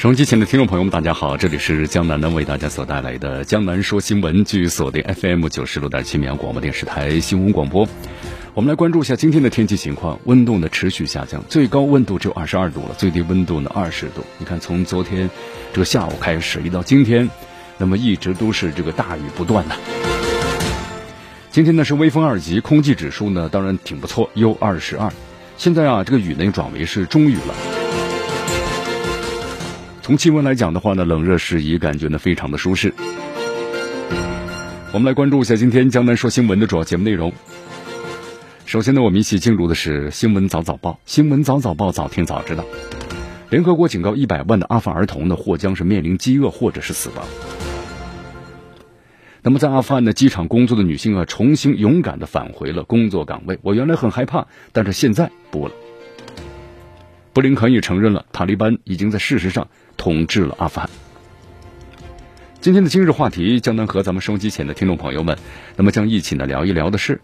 收音机前的听众朋友们，大家好，这里是江南呢为大家所带来的《江南说新闻》，据锁定 FM 九十六点七绵阳广播电视台新闻广播。我们来关注一下今天的天气情况，温度呢持续下降，最高温度只有二十二度了，最低温度呢二十度。你看，从昨天这个下午开始，一到今天，那么一直都是这个大雨不断的。今天呢是微风二级，空气指数呢当然挺不错，U 二十二。现在啊，这个雨呢又转为是中雨了。从气温来讲的话呢，冷热适宜，感觉呢非常的舒适。我们来关注一下今天江南说新闻的主要节目内容。首先呢，我们一起进入的是新闻早早报。新闻早早报，早听早知道。联合国警告，一百万的阿富汗儿童呢，或将是面临饥饿或者是死亡。那么，在阿富汗的机场工作的女性啊，重新勇敢的返回了工作岗位。我原来很害怕，但是现在不了。布林肯也承认了，塔利班已经在事实上统治了阿富汗。今天的今日话题，将能和咱们收机前的听众朋友们，那么将一起呢聊一聊的是，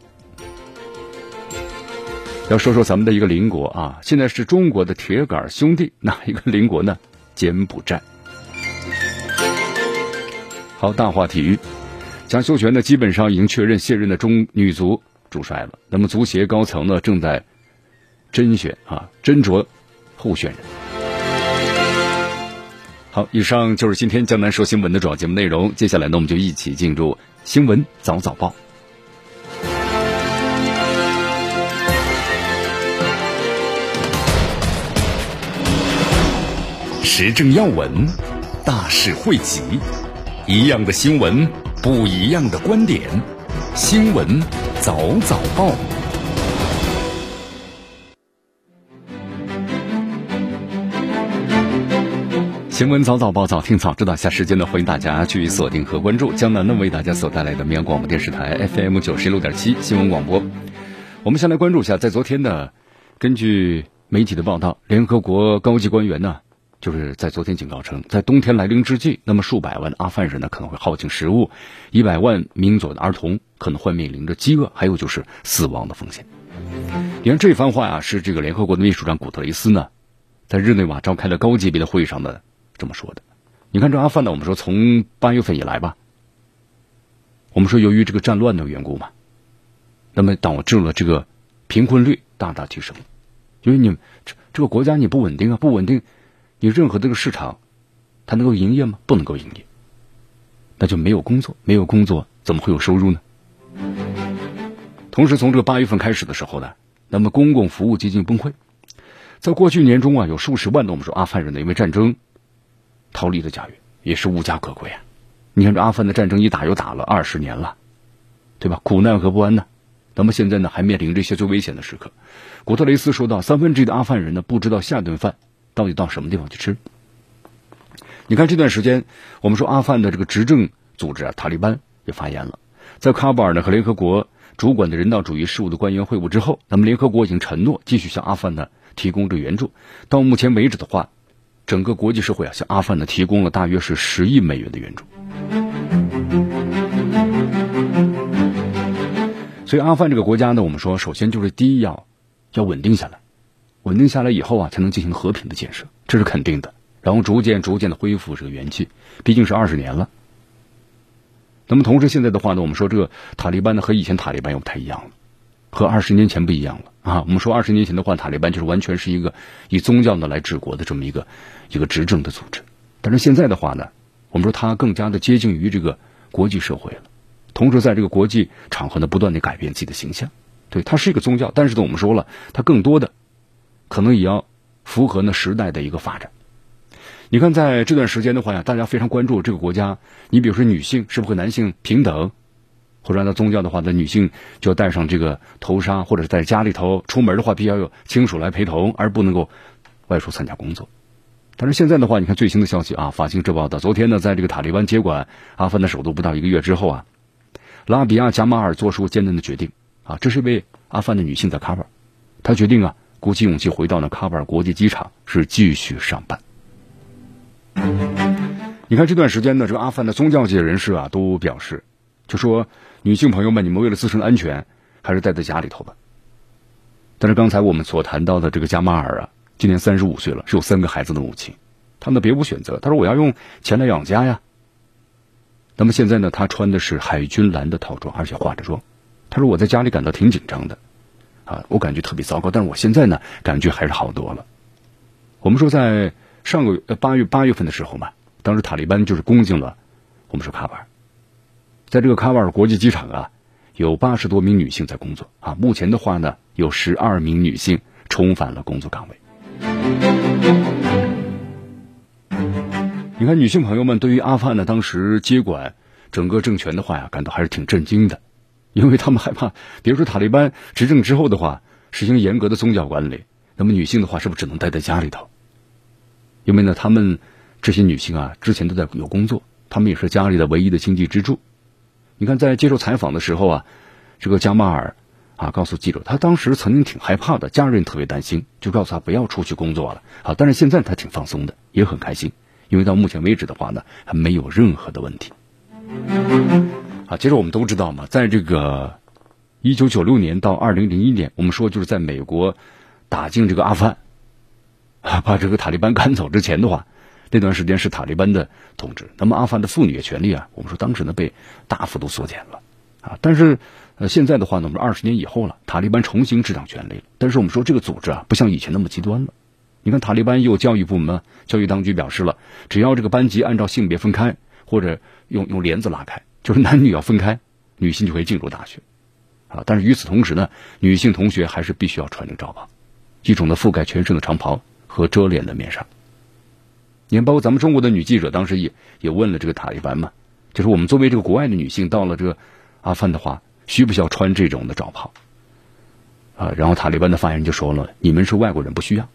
要说说咱们的一个邻国啊，现在是中国的铁杆兄弟，哪一个邻国呢？柬埔寨。好，大话体育，蒋秀全呢基本上已经确认卸任的中女足主帅了。那么足协高层呢正在甄选啊，斟酌。候选人，好，以上就是今天江南说新闻的主要节目内容。接下来呢，我们就一起进入新闻早早报，时政要闻，大事汇集，一样的新闻，不一样的观点，新闻早早报。新闻早早报，早听早知道。下时间呢，欢迎大家去锁定和关注江南呢为大家所带来的绵阳广播电视台 FM 九十六点七新闻广播。我们先来关注一下，在昨天呢，根据媒体的报道，联合国高级官员呢，就是在昨天警告称，在冬天来临之际，那么数百万的阿富汗人呢可能会耗尽食物，一百万名左右的儿童可能会面临着饥饿，还有就是死亡的风险。你看这番话呀，是这个联合国的秘书长古特雷斯呢，在日内瓦召开了高级别的会议上的。这么说的，你看这阿富汗呢，我们说从八月份以来吧，我们说由于这个战乱的缘故嘛，那么导致了这个贫困率大大提升，因为你这这个国家你不稳定啊，不稳定，你任何这个市场它能够营业吗？不能够营业，那就没有工作，没有工作怎么会有收入呢？同时从这个八月份开始的时候呢，那么公共服务接近崩溃，在过去年中啊，有数十万的我们说阿富汗人呢，因为战争。逃离的家园也是无家可归啊！你看这阿富汗的战争一打又打了二十年了，对吧？苦难和不安呢？那么现在呢，还面临这些最危险的时刻。古特雷斯说到，三分之一的阿富汗人呢，不知道下顿饭到底到什么地方去吃。你看这段时间，我们说阿富汗的这个执政组织啊，塔利班也发言了，在喀布尔呢和联合国主管的人道主义事务的官员会晤之后，那么联合国已经承诺继续向阿富汗呢提供这援助。到目前为止的话。整个国际社会啊，向阿富汗呢提供了大约是十亿美元的援助。所以阿富汗这个国家呢，我们说首先就是第一要要稳定下来，稳定下来以后啊，才能进行和平的建设，这是肯定的。然后逐渐逐渐的恢复这个元气，毕竟是二十年了。那么同时现在的话呢，我们说这个塔利班呢和以前塔利班又不太一样了。和二十年前不一样了啊！我们说二十年前的话，塔利班就是完全是一个以宗教呢来治国的这么一个一个执政的组织。但是现在的话呢，我们说它更加的接近于这个国际社会了，同时在这个国际场合呢，不断的改变自己的形象。对，它是一个宗教，但是呢，我们说了，它更多的可能也要符合呢时代的一个发展。你看，在这段时间的话呀，大家非常关注这个国家。你比如说，女性是不是和男性平等？或者按照宗教的话，那女性就要戴上这个头纱，或者是在家里头出门的话，必须要有亲属来陪同，而不能够外出参加工作。但是现在的话，你看最新的消息啊，法新社报道，昨天呢，在这个塔利班接管阿富汗的首都不到一个月之后啊，拉比亚·贾马尔做出艰难的决定啊，这是一位阿富汗的女性在喀布尔，她决定啊，鼓起勇气回到了喀布尔国际机场，是继续上班。你看这段时间呢，这个阿富汗的宗教界人士啊都表示，就说女性朋友们，你们为了自身的安全，还是待在家里头吧。但是刚才我们所谈到的这个加马尔啊，今年三十五岁了，是有三个孩子的母亲，他们别无选择，他说我要用钱来养家呀。那么现在呢，他穿的是海军蓝的套装，而且化着妆。他说我在家里感到挺紧张的，啊，我感觉特别糟糕，但是我现在呢，感觉还是好多了。我们说在。上个呃八月八月份的时候嘛，当时塔利班就是攻进了我们说喀瓦尔，在这个喀瓦尔国际机场啊，有八十多名女性在工作啊。目前的话呢，有十二名女性重返了工作岗位。你看，女性朋友们对于阿富汗呢当时接管整个政权的话呀，感到还是挺震惊的，因为他们害怕，比如说塔利班执政之后的话，实行严格的宗教管理，那么女性的话是不是只能待在家里头？因为呢，他们这些女性啊，之前都在有工作，他们也是家里的唯一的经济支柱。你看，在接受采访的时候啊，这个加马尔啊告诉记者，他当时曾经挺害怕的，家人特别担心，就告诉他不要出去工作了。好，但是现在他挺放松的，也很开心，因为到目前为止的话呢，还没有任何的问题。啊，其实我们都知道嘛，在这个一九九六年到二零零一年，我们说就是在美国打进这个阿富汗。把这个塔利班赶走之前的话，那段时间是塔利班的统治。那么阿富汗的妇女权利啊，我们说当时呢被大幅度缩减了啊。但是呃现在的话呢，我们二十年以后了，塔利班重新执掌权力了。但是我们说这个组织啊，不像以前那么极端了。你看塔利班有教育部门，教育当局表示了，只要这个班级按照性别分开，或者用用帘子拉开，就是男女要分开，女性就可以进入大学啊。但是与此同时呢，女性同学还是必须要穿着罩袍，一种的覆盖全身的长袍。和遮脸的面纱，你看，包括咱们中国的女记者，当时也也问了这个塔利班嘛，就是我们作为这个国外的女性，到了这个阿富汗的话，需不需要穿这种的罩袍？啊，然后塔利班的发言人就说了，你们是外国人，不需要，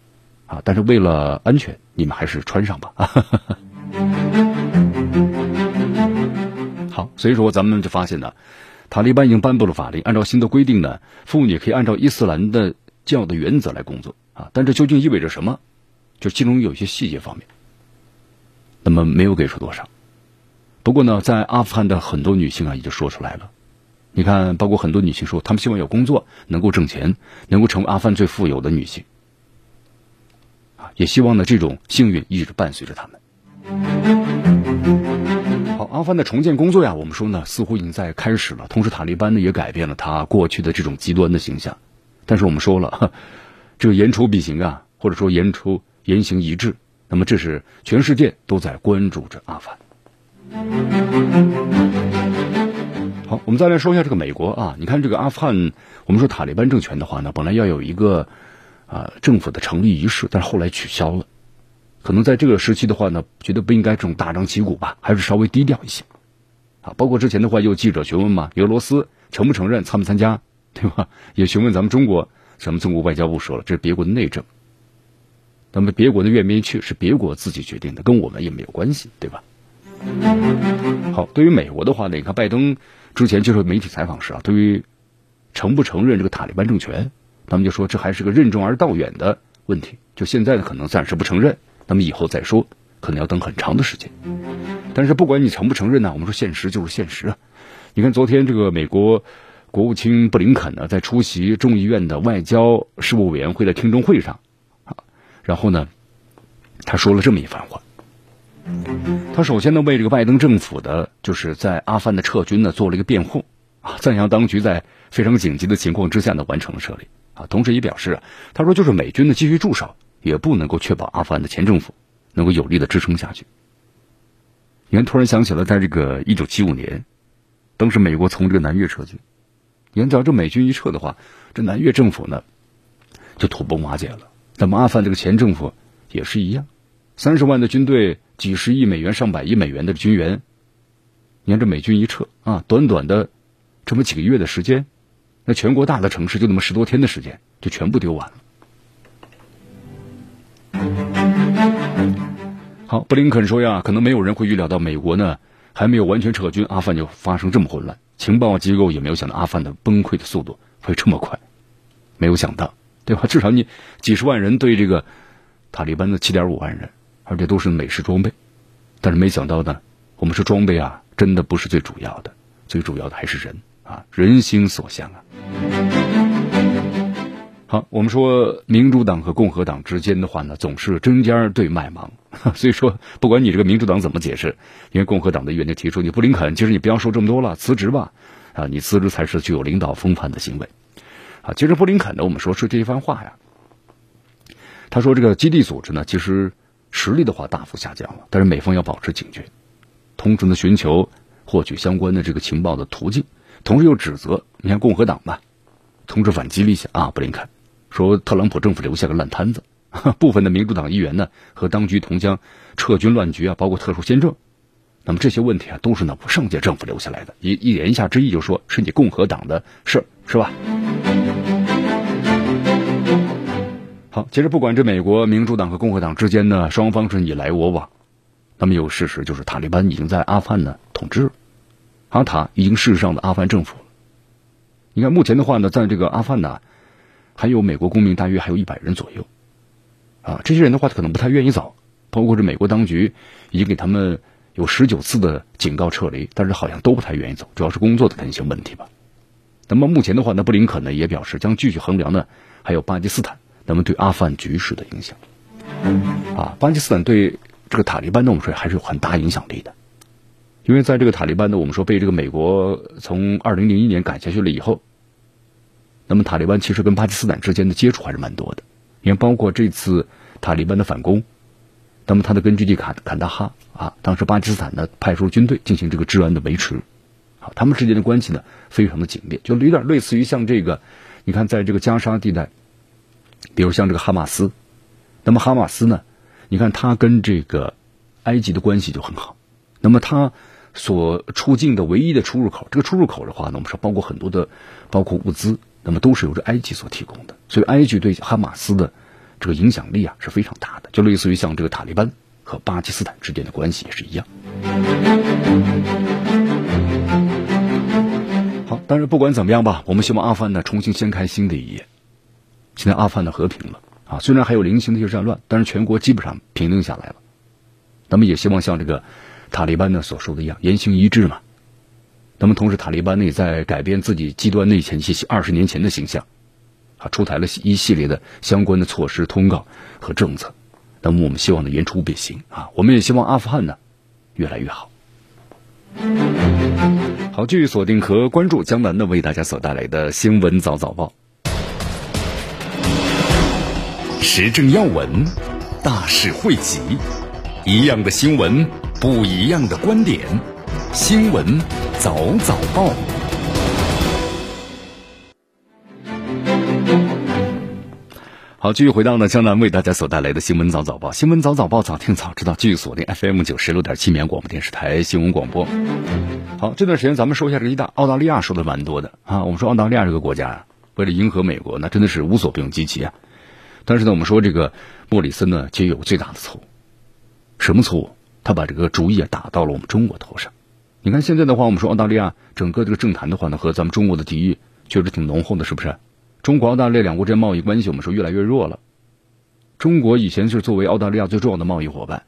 啊，但是为了安全，你们还是穿上吧。好，所以说咱们就发现呢，塔利班已经颁布了法令，按照新的规定呢，妇女可以按照伊斯兰的教的原则来工作。啊，但这究竟意味着什么？就其中有一些细节方面，那么没有给出多少。不过呢，在阿富汗的很多女性啊，也就说出来了。你看，包括很多女性说，她们希望有工作，能够挣钱，能够成为阿富汗最富有的女性。啊，也希望呢，这种幸运一直伴随着她们。好，阿富汗的重建工作呀，我们说呢，似乎已经在开始了。同时，塔利班呢，也改变了他过去的这种极端的形象。但是我们说了。这个言出必行啊，或者说言出言行一致，那么这是全世界都在关注着阿富汗。好，我们再来说一下这个美国啊，你看这个阿富汗，我们说塔利班政权的话呢，本来要有一个啊政府的成立仪式，但是后来取消了，可能在这个时期的话呢，觉得不应该这种大张旗鼓吧，还是稍微低调一些啊。包括之前的话，有记者询问嘛，俄罗斯承不承认参不参加，对吧？也询问咱们中国。咱们中国外交部说了，这是别国的内政。那么别国的愿不愿意去，是别国自己决定的，跟我们也没有关系，对吧？好，对于美国的话呢，你看拜登之前接受媒体采访时啊，对于承不承认这个塔利班政权，他们就说这还是个任重而道远的问题。就现在呢，可能暂时不承认，那么以后再说，可能要等很长的时间。但是不管你承不承认呢，我们说现实就是现实啊。你看昨天这个美国。国务卿布林肯呢，在出席众议院的外交事务委员会的听证会上，啊，然后呢，他说了这么一番话。他首先呢，为这个拜登政府的，就是在阿富汗的撤军呢，做了一个辩护，啊，赞扬当局在非常紧急的情况之下呢，完成了撤离，啊，同时也表示啊，他说就是美军呢继续驻守，也不能够确保阿富汗的前政府能够有力的支撑下去。你看，突然想起了，在这个一九七五年，当时美国从这个南越撤军。你看，只要这美军一撤的话，这南越政府呢就土崩瓦解了。那么阿富汗这个前政府也是一样，三十万的军队，几十亿美元、上百亿美元的军援，你看这美军一撤啊，短短的这么几个月的时间，那全国大的城市就那么十多天的时间，就全部丢完了。好，布林肯说呀，可能没有人会预料到美国呢还没有完全撤军，阿富汗就发生这么混乱。情报机构也没有想到阿富汗的崩溃的速度会这么快，没有想到，对吧？至少你几十万人对这个塔利班的七点五万人，而且都是美式装备，但是没想到呢，我们说装备啊，真的不是最主要的，最主要的还是人啊，人心所向啊。好，我们说民主党和共和党之间的话呢，总是针尖对麦芒。所以说，不管你这个民主党怎么解释，因为共和党的议员就提出，你布林肯，其实你不要说这么多了，辞职吧。啊，你辞职才是具有领导风范的行为。啊，其实布林肯呢，我们说是这一番话呀。他说这个基地组织呢，其实实力的话大幅下降了，但是美方要保持警觉，同时呢寻求获取相关的这个情报的途径，同时又指责你看共和党吧，同时反击了一下啊，布林肯。说特朗普政府留下个烂摊子，部分的民主党议员呢和当局同将撤军乱局啊，包括特殊签证，那么这些问题啊都是呢上届政府留下来的，一一言下之意就说是你共和党的事是吧？好，其实不管这美国民主党和共和党之间呢，双方是你来我往，那么有事实就是塔利班已经在阿富汗呢统治，阿塔已经事实上的阿富汗政府。你看目前的话呢，在这个阿富汗呢。还有美国公民大约还有一百人左右，啊，这些人的话可能不太愿意走，包括这美国当局已经给他们有十九次的警告撤离，但是好像都不太愿意走，主要是工作的可能性问题吧。那么目前的话呢，布林肯呢也表示将继续衡量呢，还有巴基斯坦那么对阿富汗局势的影响，啊，巴基斯坦对这个塔利班呢，我们说还是有很大影响力的，因为在这个塔利班呢，我们说被这个美国从二零零一年赶下去了以后。那么塔利班其实跟巴基斯坦之间的接触还是蛮多的，你看，包括这次塔利班的反攻，那么他的根据地坎坎大哈啊，当时巴基斯坦呢派出军队进行这个治安的维持，啊，他们之间的关系呢非常的紧密，就有点类似于像这个，你看在这个加沙地带，比如像这个哈马斯，那么哈马斯呢，你看他跟这个埃及的关系就很好，那么他所出境的唯一的出入口，这个出入口的话呢，我们说包括很多的，包括物资。那么都是由这埃及所提供的，所以埃及对哈马斯的这个影响力啊是非常大的，就类似于像这个塔利班和巴基斯坦之间的关系也是一样。好，但是不管怎么样吧，我们希望阿富汗呢重新掀开新的一页。现在阿富汗的和平了啊，虽然还有零星的一些战乱，但是全国基本上平定下来了。那么也希望像这个塔利班呢所说的一样，言行一致嘛。那么，同时，塔利班呢也在改变自己极端内前期二十年前的形象，啊，出台了一系列的相关的措施、通告和政策。那么，我们希望呢言出必行啊！我们也希望阿富汗呢越来越好。好，继续锁定和关注江南呢为大家所带来的新闻早早报，时政要闻，大事汇集，一样的新闻，不一样的观点，新闻。早早报，好，继续回到呢江南为大家所带来的新闻早早报，新闻早早报早听早知道，继续锁定 FM 九十六点七绵广播电视台新闻广播。好，这段时间咱们说一下这个一大澳大利亚说的蛮多的啊，我们说澳大利亚这个国家啊，为了迎合美国，那真的是无所不用其极啊。但是呢，我们说这个莫里森呢，其实有最大的错误，什么错误？他把这个主意啊打到了我们中国头上。你看现在的话，我们说澳大利亚整个这个政坛的话呢，和咱们中国的敌意确实挺浓厚的，是不是？中国澳大利亚两国之间贸易关系，我们说越来越弱了。中国以前是作为澳大利亚最重要的贸易伙伴，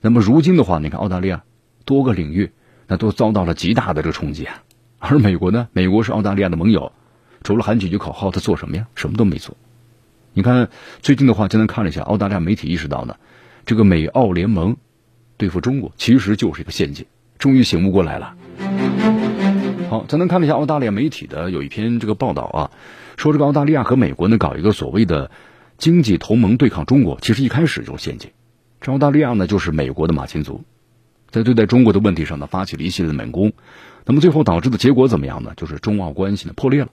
那么如今的话，你看澳大利亚多个领域那都遭到了极大的这个冲击啊。而美国呢，美国是澳大利亚的盟友，除了喊几句口号，他做什么呀？什么都没做。你看最近的话，今天看了一下，澳大利亚媒体意识到呢，这个美澳联盟对付中国其实就是一个陷阱。终于醒悟过来了。好，咱能看了一下澳大利亚媒体的有一篇这个报道啊，说这个澳大利亚和美国呢搞一个所谓的经济同盟对抗中国，其实一开始就是陷阱。这澳大利亚呢就是美国的马前卒，在对待中国的问题上呢发起了一系列的猛攻，那么最后导致的结果怎么样呢？就是中澳关系呢破裂了，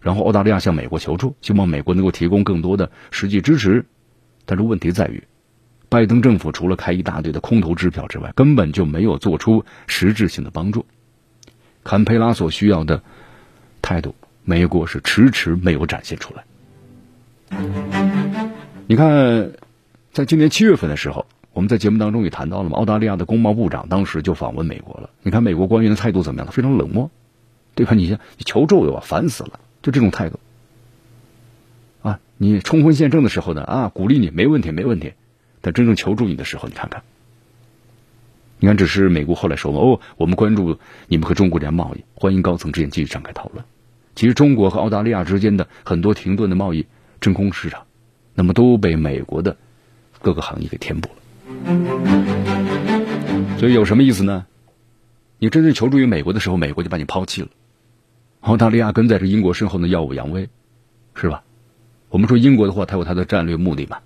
然后澳大利亚向美国求助，希望美国能够提供更多的实际支持，但是问题在于，拜登政府除了开一大堆的空头支票之外，根本就没有做出实质性的帮助。坎培拉所需要的态度，美国是迟迟没有展现出来。你看，在今年七月份的时候，我们在节目当中也谈到了嘛，澳大利亚的工贸部长当时就访问美国了。你看美国官员的态度怎么样？他非常冷漠，对吧？你像你求助我，烦死了，就这种态度。啊，你冲锋陷阵的时候呢，啊，鼓励你没问题，没问题。但真正求助你的时候，你看看，你看，只是美国后来说哦，我们关注你们和中国之间贸易，欢迎高层之间继续展开讨论。其实中国和澳大利亚之间的很多停顿的贸易真空市场，那么都被美国的各个行业给填补了。所以有什么意思呢？你真正求助于美国的时候，美国就把你抛弃了。澳大利亚跟在这英国身后呢，耀武扬威，是吧？我们说英国的话，它有它的战略目的嘛。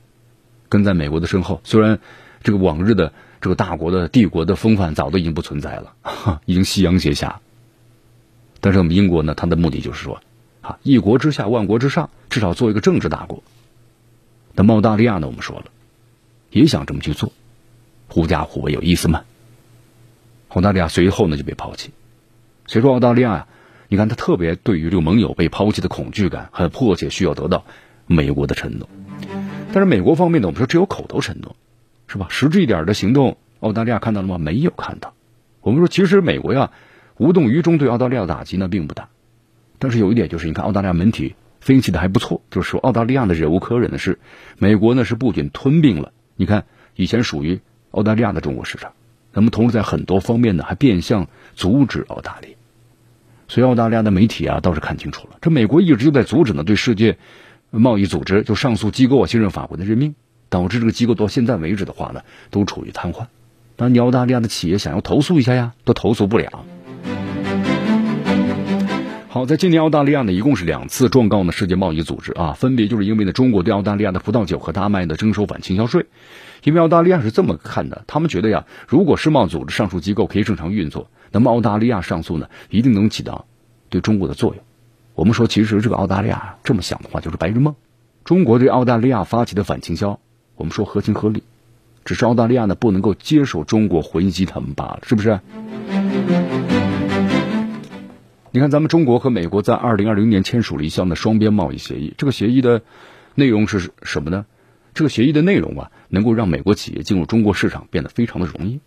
跟在美国的身后，虽然这个往日的这个大国的帝国的风范早都已经不存在了，已经夕阳斜下。但是我们英国呢，它的目的就是说，啊，一国之下，万国之上，至少做一个政治大国。那澳大利亚呢，我们说了，也想这么去做，狐假虎威有意思吗？澳大利亚随后呢就被抛弃。所以说，澳大利亚呀，你看他特别对于这个盟友被抛弃的恐惧感，很迫切需要得到美国的承诺。但是美国方面呢，我们说只有口头承诺，是吧？实质一点的行动，澳大利亚看到了吗？没有看到。我们说，其实美国呀，无动于衷对澳大利亚的打击呢并不大。但是有一点就是，你看澳大利亚媒体分析的还不错，就是说澳大利亚的忍无可忍的是，美国呢是不仅吞并了，你看以前属于澳大利亚的中国市场，那么同时在很多方面呢还变相阻止澳大利亚。所以澳大利亚的媒体啊倒是看清楚了，这美国一直就在阻止呢对世界。贸易组织就上诉机构啊，信任法国的任命，导致这个机构到现在为止的话呢，都处于瘫痪。那你澳大利亚的企业想要投诉一下呀，都投诉不了。好，在今年澳大利亚呢，一共是两次状告呢世界贸易组织啊，分别就是因为呢中国对澳大利亚的葡萄酒和大麦的征收反倾销税。因为澳大利亚是这么看的，他们觉得呀，如果世贸组织上述机构可以正常运作，那么澳大利亚上诉呢，一定能起到对中国的作用。我们说，其实这个澳大利亚这么想的话，就是白日梦。中国对澳大利亚发起的反倾销，我们说合情合理，只是澳大利亚呢不能够接受中国回击他们罢了，是不是？你看，咱们中国和美国在二零二零年签署了一项的双边贸易协议，这个协议的内容是什么呢？这个协议的内容啊，能够让美国企业进入中国市场变得非常的容易，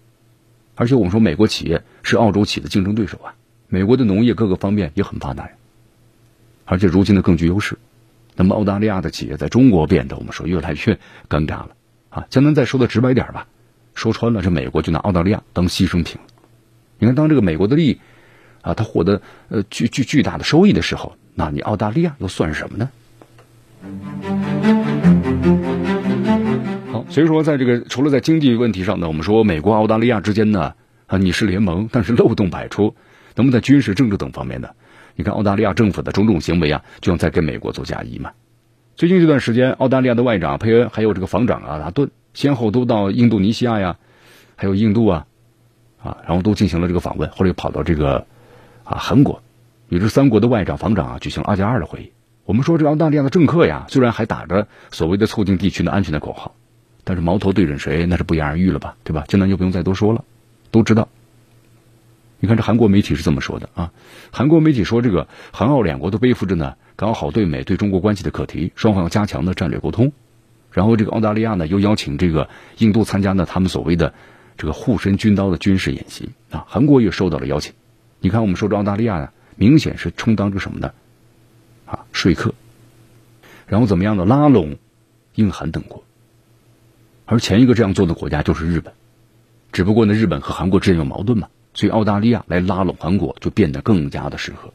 而且我们说美国企业是澳洲企业的竞争对手啊，美国的农业各个方面也很发达呀。而且如今呢更具优势，那么澳大利亚的企业在中国变得我们说越来越尴尬了啊！江南再说的直白点吧，说穿了，这美国就拿澳大利亚当牺牲品。你看，当这个美国的利益啊，他获得呃巨巨巨大的收益的时候，那你澳大利亚又算什么呢？所以说在这个除了在经济问题上呢，我们说美国澳大利亚之间呢啊你是联盟，但是漏洞百出。那么在军事、政治等方面呢？你看澳大利亚政府的种种行为啊，就像在给美国做嫁衣嘛。最近这段时间，澳大利亚的外长佩恩还有这个防长啊达顿，先后都到印度尼西亚呀，还有印度啊，啊，然后都进行了这个访问，后来又跑到这个啊韩国，与这三国的外长、防长啊举行了二加二的会议。我们说这个澳大利亚的政客呀，虽然还打着所谓的促进地区的安全的口号，但是矛头对准谁，那是不言而喻了吧，对吧？江南就不用再多说了，都知道。你看，这韩国媒体是这么说的啊？韩国媒体说，这个韩澳两国都背负着呢搞好对美对中国关系的课题，双方要加强的战略沟通。然后，这个澳大利亚呢又邀请这个印度参加呢他们所谓的这个护身军刀的军事演习啊。韩国也受到了邀请。你看，我们说这澳大利亚呢，明显是充当着什么呢？啊，说客。然后怎么样呢？拉拢印韩等国。而前一个这样做的国家就是日本，只不过呢，日本和韩国之间有矛盾嘛。所以澳大利亚来拉拢韩国就变得更加的适合。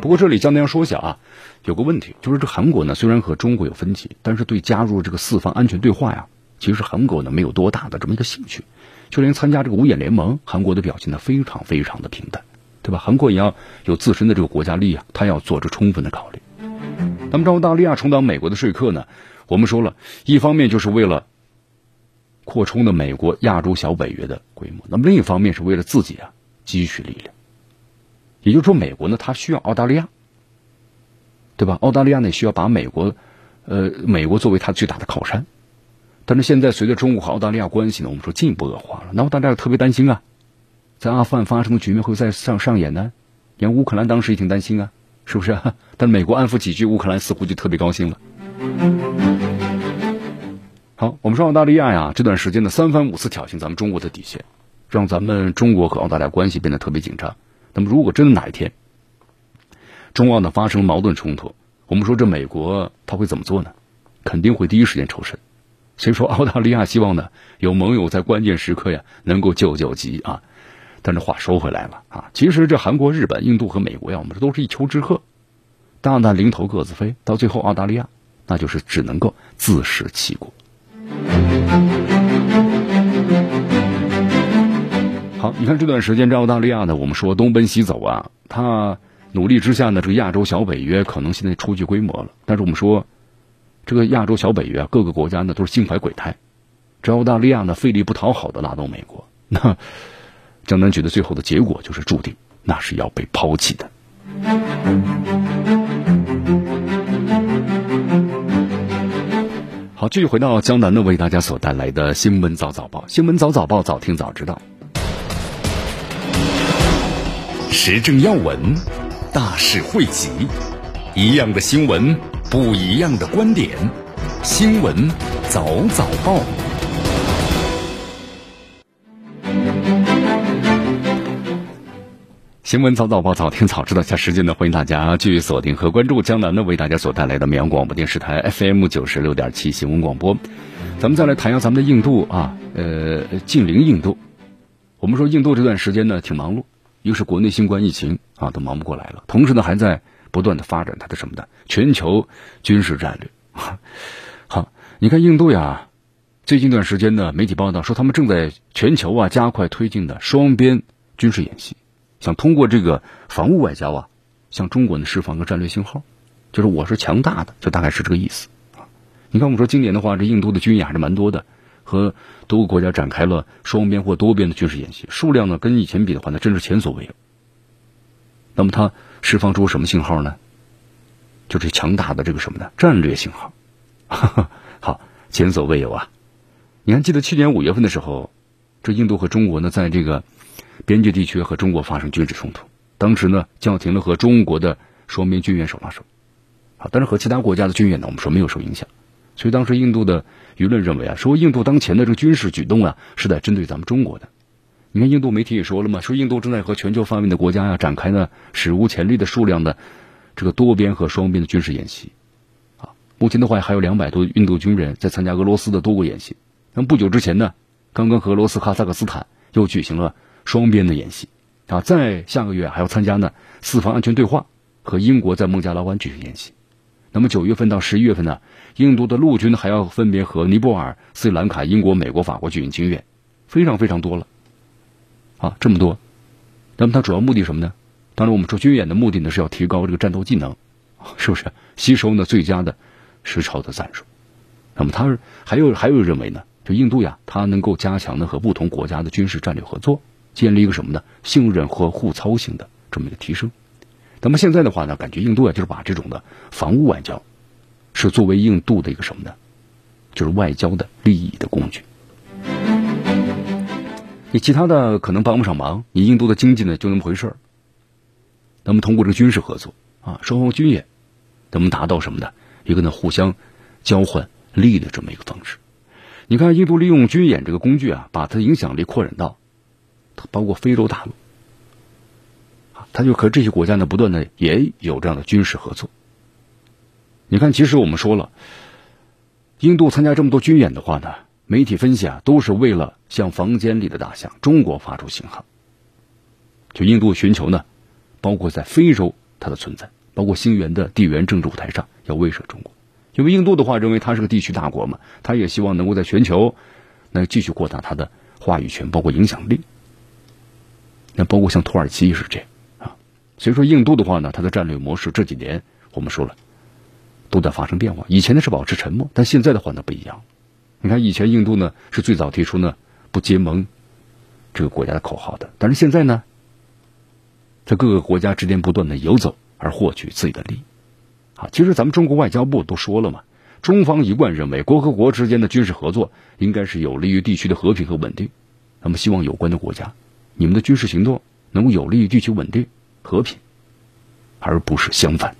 不过这里江南要说一下啊，有个问题，就是这韩国呢虽然和中国有分歧，但是对加入这个四方安全对话呀，其实韩国呢没有多大的这么一个兴趣。就连参加这个五眼联盟，韩国的表现呢非常非常的平淡，对吧？韩国也要有自身的这个国家利益啊，他要做出充分的考虑。那么澳大利亚充当美国的说客呢，我们说了一方面就是为了。扩充的美国亚洲小北约的规模，那么另一方面是为了自己啊积蓄力量。也就是说，美国呢，它需要澳大利亚，对吧？澳大利亚呢，需要把美国，呃，美国作为它最大的靠山。但是现在随着中国和澳大利亚关系呢，我们说进一步恶化了，那澳大利亚特别担心啊，在阿富汗发生的局面会再上上演呢。你看乌克兰当时也挺担心啊，是不是？但美国安抚几句，乌克兰似乎就特别高兴了。我们说澳大利亚呀，这段时间的三番五次挑衅咱们中国的底线，让咱们中国和澳大利亚关系变得特别紧张。那么，如果真的哪一天中澳呢发生矛盾冲突，我们说这美国他会怎么做呢？肯定会第一时间抽身。所以说，澳大利亚希望呢有盟友在关键时刻呀能够救救急啊。但是话说回来了啊，其实这韩国、日本、印度和美国呀，我们这都是一丘之貉，大难临头各自飞，到最后澳大利亚那就是只能够自食其果。好，你看这段时间这澳大利亚呢，我们说东奔西走啊，他努力之下呢，这个亚洲小北约可能现在初具规模了，但是我们说。这个亚洲小北约，各个国家呢都是心怀鬼胎，这澳大利亚呢费力不讨好的拉动美国，那江南觉得最后的结果就是注定那是要被抛弃的。好，继续回到江南呢为大家所带来的新闻早早报，新闻早早报早听早知道，时政要闻，大事汇集，一样的新闻。不一样的观点，新闻早早报，新闻早早报早听早知道。下时间呢，欢迎大家继续锁定和关注江南呢为大家所带来的绵阳广播电视台 FM 九十六点七新闻广播。咱们再来谈一下咱们的印度啊，呃，近邻印度。我们说印度这段时间呢挺忙碌，一个是国内新冠疫情啊都忙不过来了，同时呢还在。不断的发展它的什么的全球军事战略。好，你看印度呀，最近一段时间呢，媒体报道说他们正在全球啊加快推进的双边军事演习，想通过这个防务外交啊，向中国呢释放个战略信号，就是我是强大的，就大概是这个意思啊。你看我们说今年的话，这印度的军演还是蛮多的，和多个国家展开了双边或多边的军事演习，数量呢跟以前比的话，那真是前所未有。那么它。释放出什么信号呢？就是强大的这个什么呢？战略信号。好，前所未有啊！你还记得去年五月份的时候，这印度和中国呢，在这个边界地区和中国发生军事冲突，当时呢叫停了和中国的双边军演手拉手。好，但是和其他国家的军演呢，我们说没有受影响。所以当时印度的舆论认为啊，说印度当前的这个军事举动啊，是在针对咱们中国的。你看，印度媒体也说了嘛，说印度正在和全球范围的国家呀展开呢史无前例的数量的这个多边和双边的军事演习，啊，目前的话还有两百多印度军人在参加俄罗斯的多国演习。那么不久之前呢，刚刚和俄罗斯、哈萨克斯坦又举行了双边的演习，啊，在下个月还要参加呢四方安全对话，和英国在孟加拉湾举行演习。那么九月份到十一月份呢，印度的陆军还要分别和尼泊尔、斯里兰卡、英国、美国、法国举行军演，非常非常多了。啊，这么多，那么它主要目的什么呢？当然，我们说军演的目的呢是要提高这个战斗技能，是不是？吸收呢最佳的实操的战术。那么他还有还有认为呢，就印度呀，它能够加强呢和不同国家的军事战略合作，建立一个什么呢？信任和互操性的这么一个提升。那么现在的话呢，感觉印度啊就是把这种的防务外交，是作为印度的一个什么呢？就是外交的利益的工具。你其他的可能帮不上忙，你印度的经济呢就那么回事儿。那么通过这个军事合作啊，双方军演，咱们达到什么呢？一个呢互相交换利益的这么一个方式。你看，印度利用军演这个工具啊，把它的影响力扩展到包括非洲大陆啊，它就和这些国家呢不断的也有这样的军事合作。你看，其实我们说了，印度参加这么多军演的话呢。媒体分析啊，都是为了向房间里的大象中国发出信号。就印度寻求呢，包括在非洲它的存在，包括新源的地缘政治舞台上要威慑中国。因为印度的话认为它是个地区大国嘛，它也希望能够在全球能继续扩大它的话语权，包括影响力。那包括像土耳其也是这样啊。所以说印度的话呢，它的战略模式这几年我们说了都在发生变化。以前呢是保持沉默，但现在的话呢不一样。你看，以前印度呢是最早提出呢不结盟这个国家的口号的，但是现在呢，在各个国家之间不断的游走，而获取自己的利益。好，其实咱们中国外交部都说了嘛，中方一贯认为，国和国之间的军事合作应该是有利于地区的和平和稳定。那么，希望有关的国家，你们的军事行动能够有利于地区稳定和平，而不是相反。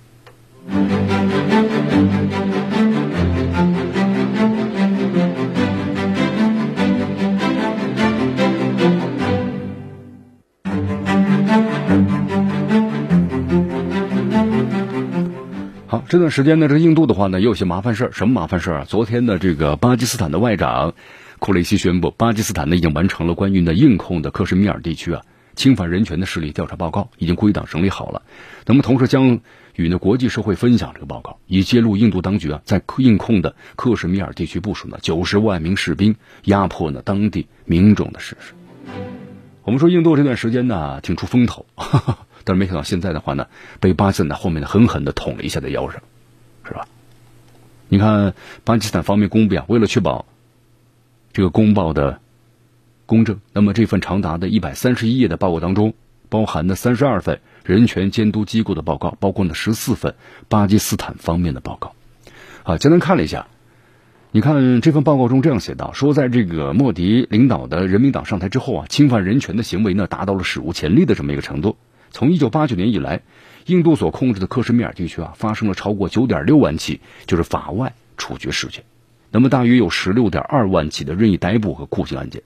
好，这段时间呢，这印度的话呢，也有些麻烦事儿。什么麻烦事儿啊？昨天的这个巴基斯坦的外长库雷西宣布，巴基斯坦呢已经完成了关于呢印控的克什米尔地区啊侵犯人权的势力调查报告，已经归档整理好了。那么同时将与呢国际社会分享这个报告，以揭露印度当局啊在印控的克什米尔地区部署呢九十万名士兵，压迫呢当地民众的事实。我们说印度这段时间呢挺出风头。但是没想到现在的话呢，被巴基斯坦后面的狠狠的捅了一下在腰上，是吧？你看巴基斯坦方面公布啊，为了确保这个公报的公正，那么这份长达的一百三十一页的报告当中，包含的三十二份人权监督机构的报告，包括呢十四份巴基斯坦方面的报告。啊，简单看了一下，你看这份报告中这样写道：说在这个莫迪领导的人民党上台之后啊，侵犯人权的行为呢达到了史无前例的这么一个程度。从一九八九年以来，印度所控制的克什米尔地区啊，发生了超过九点六万起就是法外处决事件，那么大约有十六点二万起的任意逮捕和酷刑案件，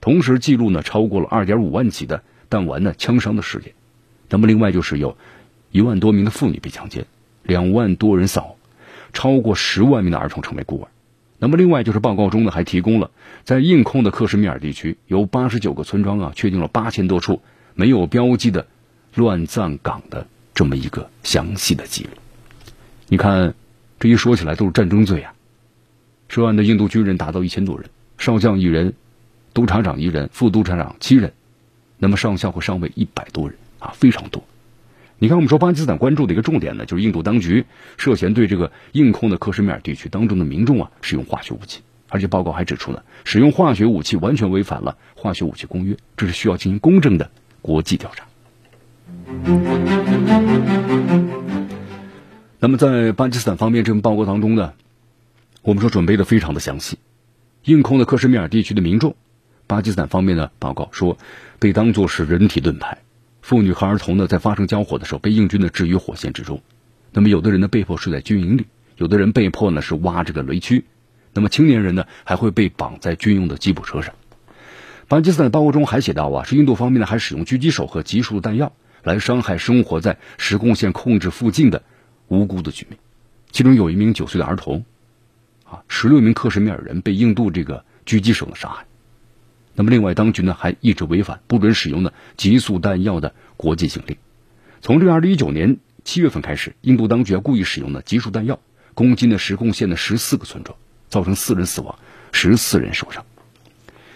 同时记录呢超过了二点五万起的弹丸呢枪伤的事件，那么另外就是有一万多名的妇女被强奸，两万多人扫，超过十万名的儿童成为孤儿，那么另外就是报告中呢还提供了在印控的克什米尔地区有八十九个村庄啊，确定了八千多处没有标记的。乱葬岗的这么一个详细的记录，你看，这一说起来都是战争罪啊！涉案的印度军人达到一千多人，少将一人，督察长一人，副督察长七人，那么上校和上尉一百多人啊，非常多。你看，我们说巴基斯坦关注的一个重点呢，就是印度当局涉嫌对这个印控的克什米尔地区当中的民众啊使用化学武器，而且报告还指出呢，使用化学武器完全违反了化学武器公约，这是需要进行公正的国际调查。那么，在巴基斯坦方面这份报告当中呢，我们说准备的非常的详细。印控的克什米尔地区的民众，巴基斯坦方面呢报告说，被当作是人体盾牌，妇女和儿童呢在发生交火的时候被印军呢置于火线之中。那么，有的人呢被迫睡在军营里，有的人被迫呢是挖这个雷区，那么青年人呢还会被绑在军用的吉普车上。巴基斯坦报告中还写到啊，是印度方面呢还使用狙击手和集束弹药。来伤害生活在实贡县控制附近的无辜的居民，其中有一名九岁的儿童，啊，十六名克什米尔人被印度这个狙击手的杀害。那么，另外当局呢还一直违反不准使用的急速弹药的国际禁令。从这个二零一九年七月份开始，印度当局故意使用的急速弹药攻击了实控县的十四个村庄，造成四人死亡，十四人受伤。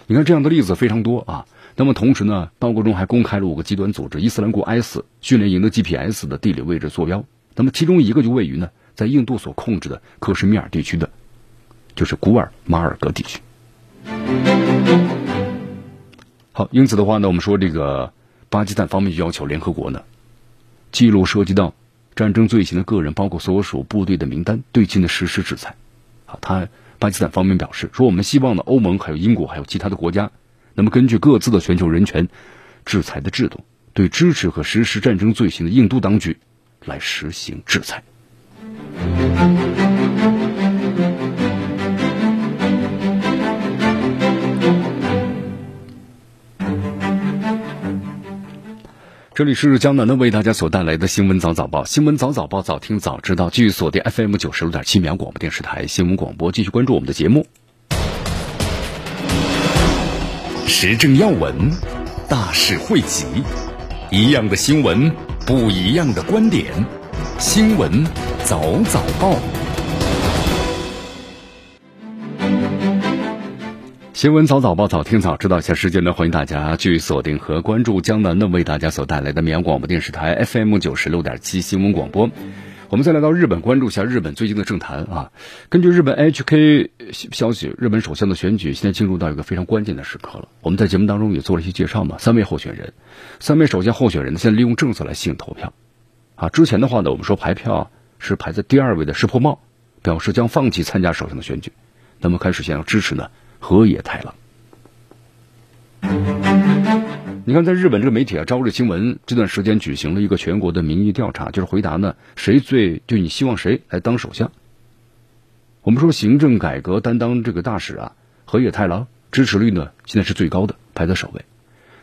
你看这样的例子非常多啊。那么同时呢，报告中还公开了五个极端组织伊斯兰国 IS 训练营的 GPS 的地理位置坐标。那么其中一个就位于呢，在印度所控制的克什米尔地区的，就是古尔马尔格地区。好，因此的话呢，我们说这个巴基斯坦方面就要求联合国呢，记录涉及到战争罪行的个人，包括所属部队的名单，对其呢实施制裁。啊，他巴基斯坦方面表示说，我们希望呢，欧盟还有英国还有其他的国家。那么，根据各自的全球人权制裁的制度，对支持和实施战争罪行的印度当局来实行制裁。这里是江南的为大家所带来的新闻早早报，新闻早早报早听早知道，继续锁定 FM 九十六点七秒广播电视台新闻广播，继续关注我们的节目。时政要闻，大事汇集，一样的新闻，不一样的观点。新闻早早报，新闻早早报，早听早知道一。下时间呢，欢迎大家继续锁定和关注江南呢为大家所带来的绵阳广播电视台 FM 九十六点七新闻广播。我们再来到日本，关注一下日本最近的政坛啊。根据日本 HK 消息，日本首相的选举现在进入到一个非常关键的时刻了。我们在节目当中也做了一些介绍嘛，三位候选人，三位首相候选人呢，现在利用政策来吸引投票。啊，之前的话呢，我们说排票是排在第二位的石破茂，表示将放弃参加首相的选举，那么开始想要支持呢河野太郎。你看，在日本这个媒体啊，朝日新闻这段时间举行了一个全国的民意调查，就是回答呢谁最就你希望谁来当首相。我们说行政改革担当这个大使啊，河野太郎支持率呢现在是最高的，排在首位。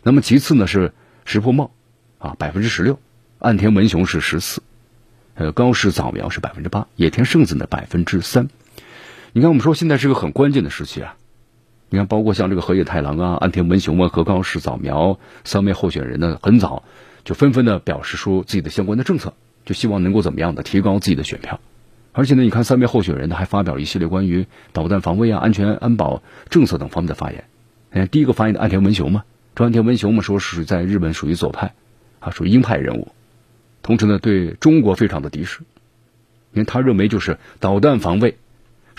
那么其次呢是石破茂啊，百分之十六，岸田文雄是十四，呃高市早苗是百分之八，野田圣子呢百分之三。你看，我们说现在是个很关键的时期啊。你看，包括像这个河野太郎啊、安田文雄啊和高市早苗三位候选人呢，很早就纷纷的表示出自己的相关的政策，就希望能够怎么样的提高自己的选票。而且呢，你看三位候选人呢还发表了一系列关于导弹防卫啊、安全安保政策等方面的发言。你看，第一个发言的安田文雄嘛，这安田文雄嘛说是在日本属于左派，啊，属于鹰派人物，同时呢对中国非常的敌视，因为他认为就是导弹防卫。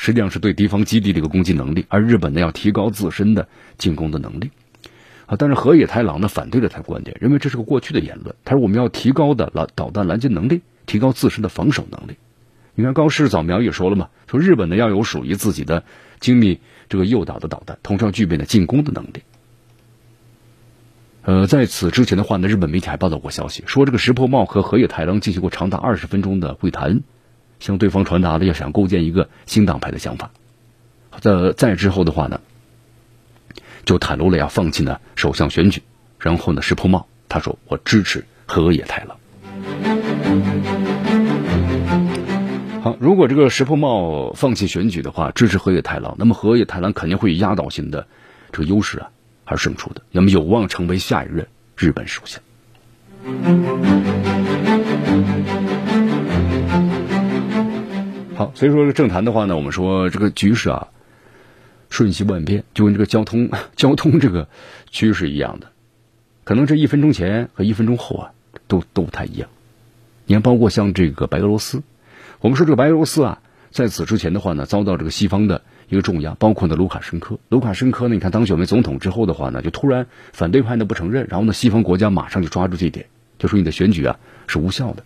实际上是对敌方基地的一个攻击能力，而日本呢要提高自身的进攻的能力。啊，但是河野太郎呢反对了他的观点，认为这是个过去的言论。他说我们要提高的拦导弹拦截能力，提高自身的防守能力。你看高市早苗也说了嘛，说日本呢要有属于自己的精密这个诱导的导弹，同时要具备呢进攻的能力。呃，在此之前的话呢，日本媒体还报道过消息，说这个石破茂和河野太郎进行过长达二十分钟的会谈。向对方传达了要想构建一个新党派的想法，在再之后的话呢，就袒露了要放弃呢首相选举，然后呢石破茂他说我支持河野太郎。好，如果这个石破茂放弃选举的话，支持河野太郎，那么河野太郎肯定会以压倒性的这个优势啊而胜出的，那么有望成为下一任日本首相。好，所以说这个政坛的话呢，我们说这个局势啊，瞬息万变，就跟这个交通 交通这个趋势一样的，可能这一分钟前和一分钟后啊，都都不太一样。你看，包括像这个白俄罗斯，我们说这个白俄罗斯啊，在此之前的话呢，遭到这个西方的一个重压，包括呢卢卡申科，卢卡申科呢，你看当选为总统之后的话呢，就突然反对派呢不承认，然后呢西方国家马上就抓住这一点，就说你的选举啊是无效的。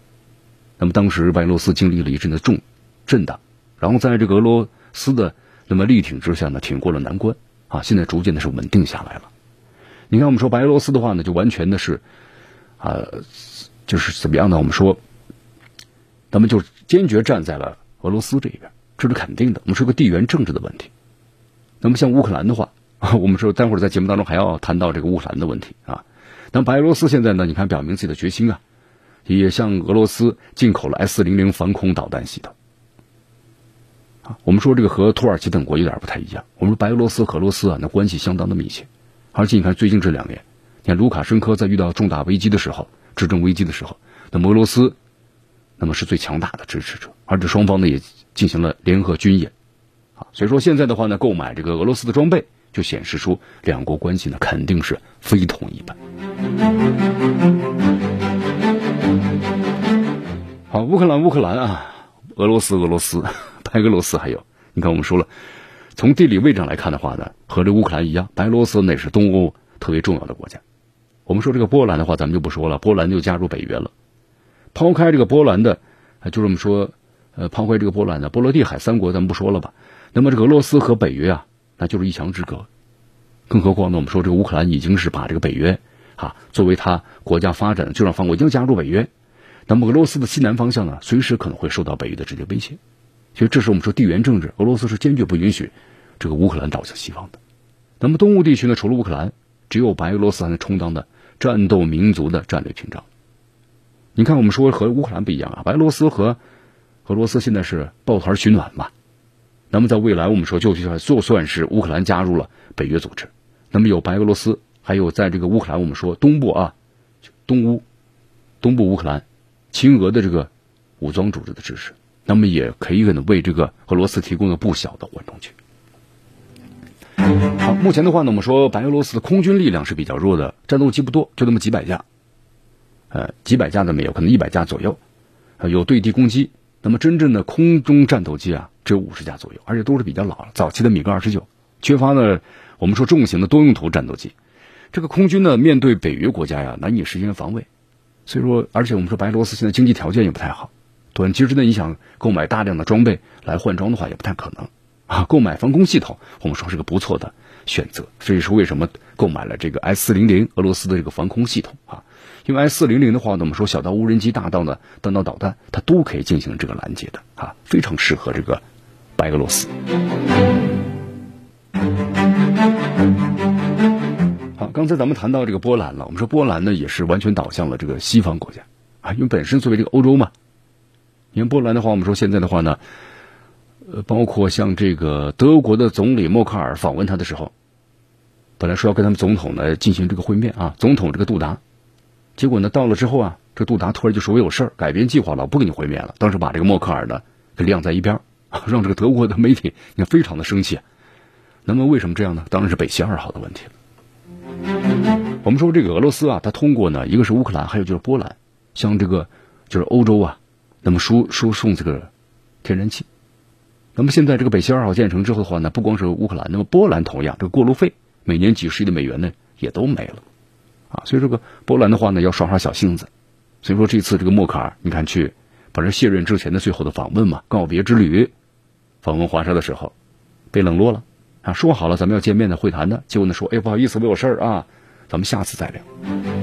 那么当时白俄罗斯经历了一阵的重。震荡，然后在这个俄罗斯的那么力挺之下呢，挺过了难关啊，现在逐渐的是稳定下来了。你看，我们说白俄罗斯的话呢，就完全的是啊，就是怎么样呢？我们说，咱们就坚决站在了俄罗斯这一边，这是肯定的。我们说个地缘政治的问题。那么像乌克兰的话，我们说待会儿在节目当中还要谈到这个乌克兰的问题啊。那白俄罗斯现在呢，你看表明自己的决心啊，也向俄罗斯进口了 S 零零防空导弹系统。我们说这个和土耳其等国有点不太一样。我们说白俄罗斯和俄罗斯啊，那关系相当的密切。而且你看最近这两年，你看卢卡申科在遇到重大危机的时候，执政危机的时候，那么俄罗斯，那么是最强大的支持者。而这双方呢也进行了联合军演。啊，所以说现在的话呢，购买这个俄罗斯的装备，就显示出两国关系呢肯定是非同一般。好，乌克兰，乌克兰啊，俄罗斯，俄罗斯。白俄罗斯还有，你看我们说了，从地理位置上来看的话呢，和这乌克兰一样，白俄罗斯那是东欧特别重要的国家。我们说这个波兰的话，咱们就不说了，波兰就加入北约了。抛开这个波兰的，就这么说，呃，抛开这个波兰的波罗的海三国，咱们不说了吧。那么这个俄罗斯和北约啊，那就是一墙之隔。更何况呢，我们说这个乌克兰已经是把这个北约啊作为他国家发展的重要方，我已经加入北约。那么俄罗斯的西南方向呢，随时可能会受到北约的直接威胁。其实这是我们说地缘政治，俄罗斯是坚决不允许这个乌克兰倒向西方的。那么东欧地区呢，除了乌克兰，只有白俄罗斯还能充当的战斗民族的战略屏障。你看，我们说和乌克兰不一样啊，白俄罗斯和俄罗斯现在是抱团取暖嘛。那么在未来，我们说就算就算是乌克兰加入了北约组织，那么有白俄罗斯，还有在这个乌克兰，我们说东部啊，东乌，东部乌克兰，亲俄的这个武装组织的支持。那么也可以呢为这个俄罗斯提供了不小的缓冲区。好，目前的话呢，我们说白俄罗斯的空军力量是比较弱的，战斗机不多，就那么几百架，呃，几百架都没有，可能一百架左右，有对地攻击。那么真正的空中战斗机啊，只有五十架左右，而且都是比较老了，早期的米格二十九，缺乏呢我们说重型的多用途战斗机。这个空军呢，面对北约国家呀，难以实现防卫。所以说，而且我们说白俄罗斯现在经济条件也不太好。短期之内你想购买大量的装备来换装的话，也不太可能啊。购买防空系统，我们说是个不错的选择。这也是为什么购买了这个 S 四零零俄罗斯的这个防空系统啊。因为 S 四零零的话呢，我们说小到无人机，大到呢弹道导弹，它都可以进行这个拦截的啊，非常适合这个白俄罗斯。好，刚才咱们谈到这个波兰了，我们说波兰呢也是完全倒向了这个西方国家啊，因为本身作为这个欧洲嘛，你看波兰的话，我们说现在的话呢，呃，包括像这个德国的总理默克尔访问他的时候，本来说要跟他们总统呢进行这个会面啊，总统这个杜达。结果呢，到了之后啊，这杜达突然就说：“我有事儿，改变计划了，我不跟你会面了。”当时把这个默克尔呢给晾在一边，让这个德国的媒体你看非常的生气。那么为什么这样呢？当然是北溪二号的问题了。我们说这个俄罗斯啊，它通过呢，一个是乌克兰，还有就是波兰，像这个就是欧洲啊，那么输输送这个天然气。那么现在这个北溪二号建成之后的话呢，不光是乌克兰，那么波兰同样这个过路费每年几十亿的美元呢也都没了。啊，所以这个波兰的话呢，要耍耍小性子。所以说这次这个默克尔，你看去，反正卸任之前的最后的访问嘛，告别之旅，访问华沙的时候，被冷落了。啊，说好了咱们要见面的会谈的，结果呢说，哎，不好意思，我有事儿啊，咱们下次再聊。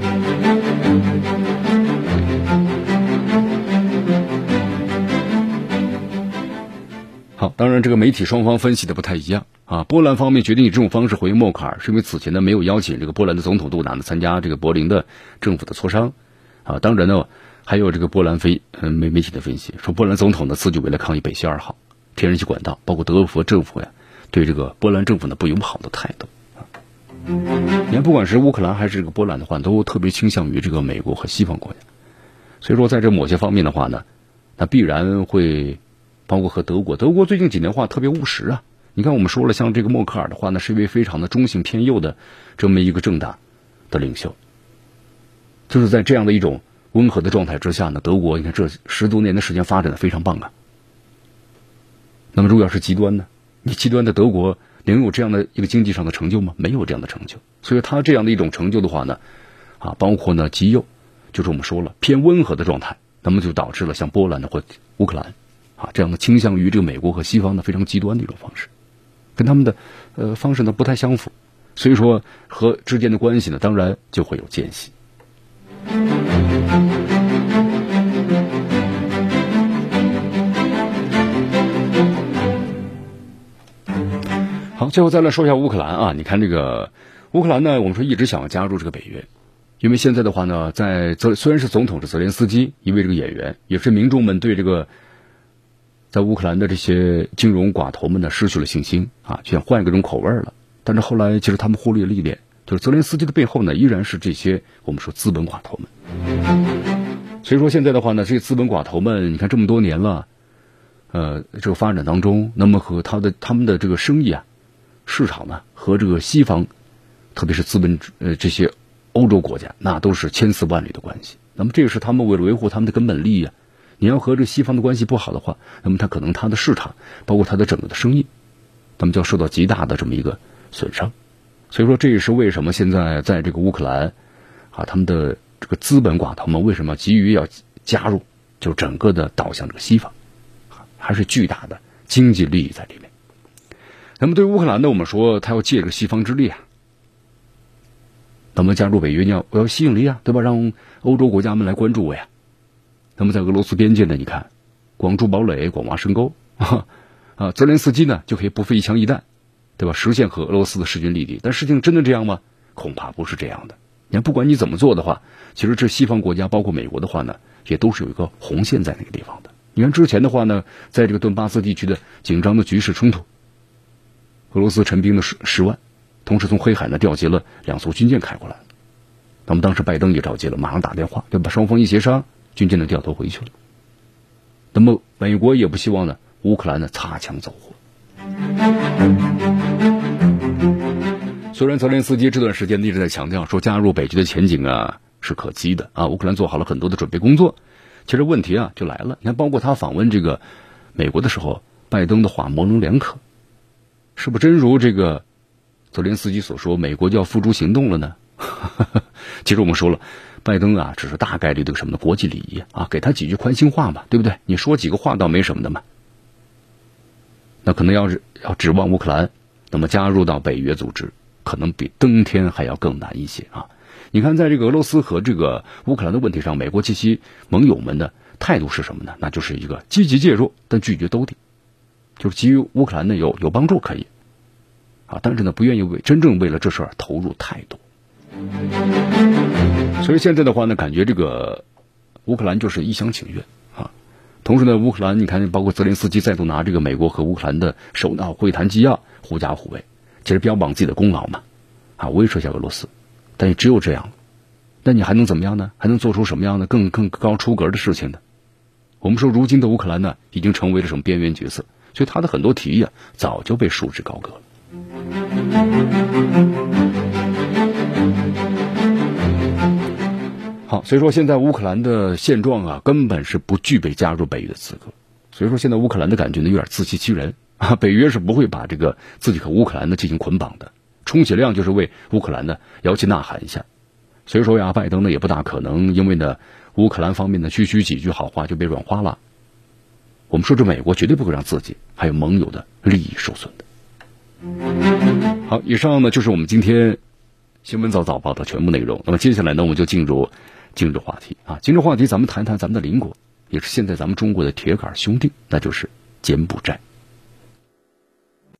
当然这个媒体双方分析的不太一样。啊，波兰方面决定以这种方式回应默克尔，是因为此前呢没有邀请这个波兰的总统杜达呢参加这个柏林的政府的磋商。啊，当然呢，还有这个波兰非嗯媒媒体的分析说，波兰总统呢自就为了抗议北溪二号天然气管道，包括德国政府呀对这个波兰政府呢不友好的态度。你看，不管是乌克兰还是这个波兰的话，都特别倾向于这个美国和西方国家。所以说，在这某些方面的话呢，那必然会包括和德国，德国最近几年话特别务实啊。你看，我们说了，像这个默克尔的话呢，是一位非常的中性偏右的这么一个政党的领袖。就是在这样的一种温和的状态之下呢，德国你看这十多年的时间发展的非常棒啊。那么，如果要是极端呢？你极端的德国能有这样的一个经济上的成就吗？没有这样的成就。所以，他这样的一种成就的话呢，啊，包括呢极右，就是我们说了偏温和的状态，那么就导致了像波兰的或乌克兰啊这样的倾向于这个美国和西方的非常极端的一种方式。跟他们的呃方式呢不太相符，所以说和之间的关系呢，当然就会有间隙。好，最后再来说一下乌克兰啊，你看这个乌克兰呢，我们说一直想要加入这个北约，因为现在的话呢，在泽虽然是总统是泽连斯基一位这个演员，也是民众们对这个。在乌克兰的这些金融寡头们呢，失去了信心啊，就想换一个种口味了。但是后来，其实他们忽略了一点，就是泽连斯基的背后呢，依然是这些我们说资本寡头们。所以说现在的话呢，这些资本寡头们，你看这么多年了，呃，这个发展当中，那么和他的他们的这个生意啊，市场呢，和这个西方，特别是资本呃这些欧洲国家，那都是千丝万缕的关系。那么这个是他们为了维护他们的根本利益啊。你要和这西方的关系不好的话，那么他可能他的市场，包括他的整个的生意，那么就要受到极大的这么一个损伤。所以说，这也是为什么现在在这个乌克兰，啊，他们的这个资本寡头们为什么急于要加入，就整个的导向这个西方，还是巨大的经济利益在里面。那么对乌克兰呢，我们说他要借这个西方之力啊，那么加入北约，你要我要吸引力啊，对吧？让欧洲国家们来关注我呀。那么在俄罗斯边界呢？你看，广筑堡垒，广挖深沟啊！啊，泽连斯基呢就可以不费一枪一弹，对吧？实现和俄罗斯的势均力敌。但事情真的这样吗？恐怕不是这样的。你看，不管你怎么做的话，其实这西方国家，包括美国的话呢，也都是有一个红线在那个地方的。你看之前的话呢，在这个顿巴斯地区的紧张的局势冲突，俄罗斯陈兵的十十万，同时从黑海呢调集了两艘军舰开过来。那么当时拜登也着急了，马上打电话，对吧？双方一协商。军舰呢掉头回去了，那么美国也不希望呢乌克兰呢擦枪走火。虽然泽连斯基这段时间一直在强调说加入北约的前景啊是可期的啊，乌克兰做好了很多的准备工作，其实问题啊就来了。你看，包括他访问这个美国的时候，拜登的话模棱两可，是不真如这个泽连斯基所说，美国就要付诸行动了呢？其实我们说了。拜登啊，只是大概率的什么的国际礼仪啊，给他几句宽心话嘛，对不对？你说几个话倒没什么的嘛。那可能要是要指望乌克兰，那么加入到北约组织，可能比登天还要更难一些啊。你看，在这个俄罗斯和这个乌克兰的问题上，美国及其盟友们的态度是什么呢？那就是一个积极介入，但拒绝兜底，就是基于乌克兰呢有有帮助可以啊，但是呢不愿意为真正为了这事儿投入太多。所以现在的话呢，感觉这个乌克兰就是一厢情愿啊。同时呢，乌克兰你看，包括泽连斯基再度拿这个美国和乌克兰的首脑会谈纪要狐假虎威，其实标榜自己的功劳嘛，啊，威慑一下俄罗斯。但也只有这样，那你还能怎么样呢？还能做出什么样的更更高出格的事情呢？我们说，如今的乌克兰呢，已经成为了什么边缘角色，所以他的很多提议啊，早就被束之高阁了。好，所以说现在乌克兰的现状啊，根本是不具备加入北约的资格。所以说现在乌克兰的感觉呢，有点自欺欺人啊。北约是不会把这个自己和乌克兰呢进行捆绑的，充其量就是为乌克兰呢摇旗呐喊一下。所以说呀，拜登呢也不大可能因为呢乌克兰方面的区区几句好话就被软化了。我们说这美国绝对不会让自己还有盟友的利益受损的。好，以上呢就是我们今天新闻早早报的全部内容。那么接下来呢，我们就进入。今日话题啊，今日话题咱们谈谈咱们的邻国，也是现在咱们中国的铁杆兄弟，那就是柬埔寨。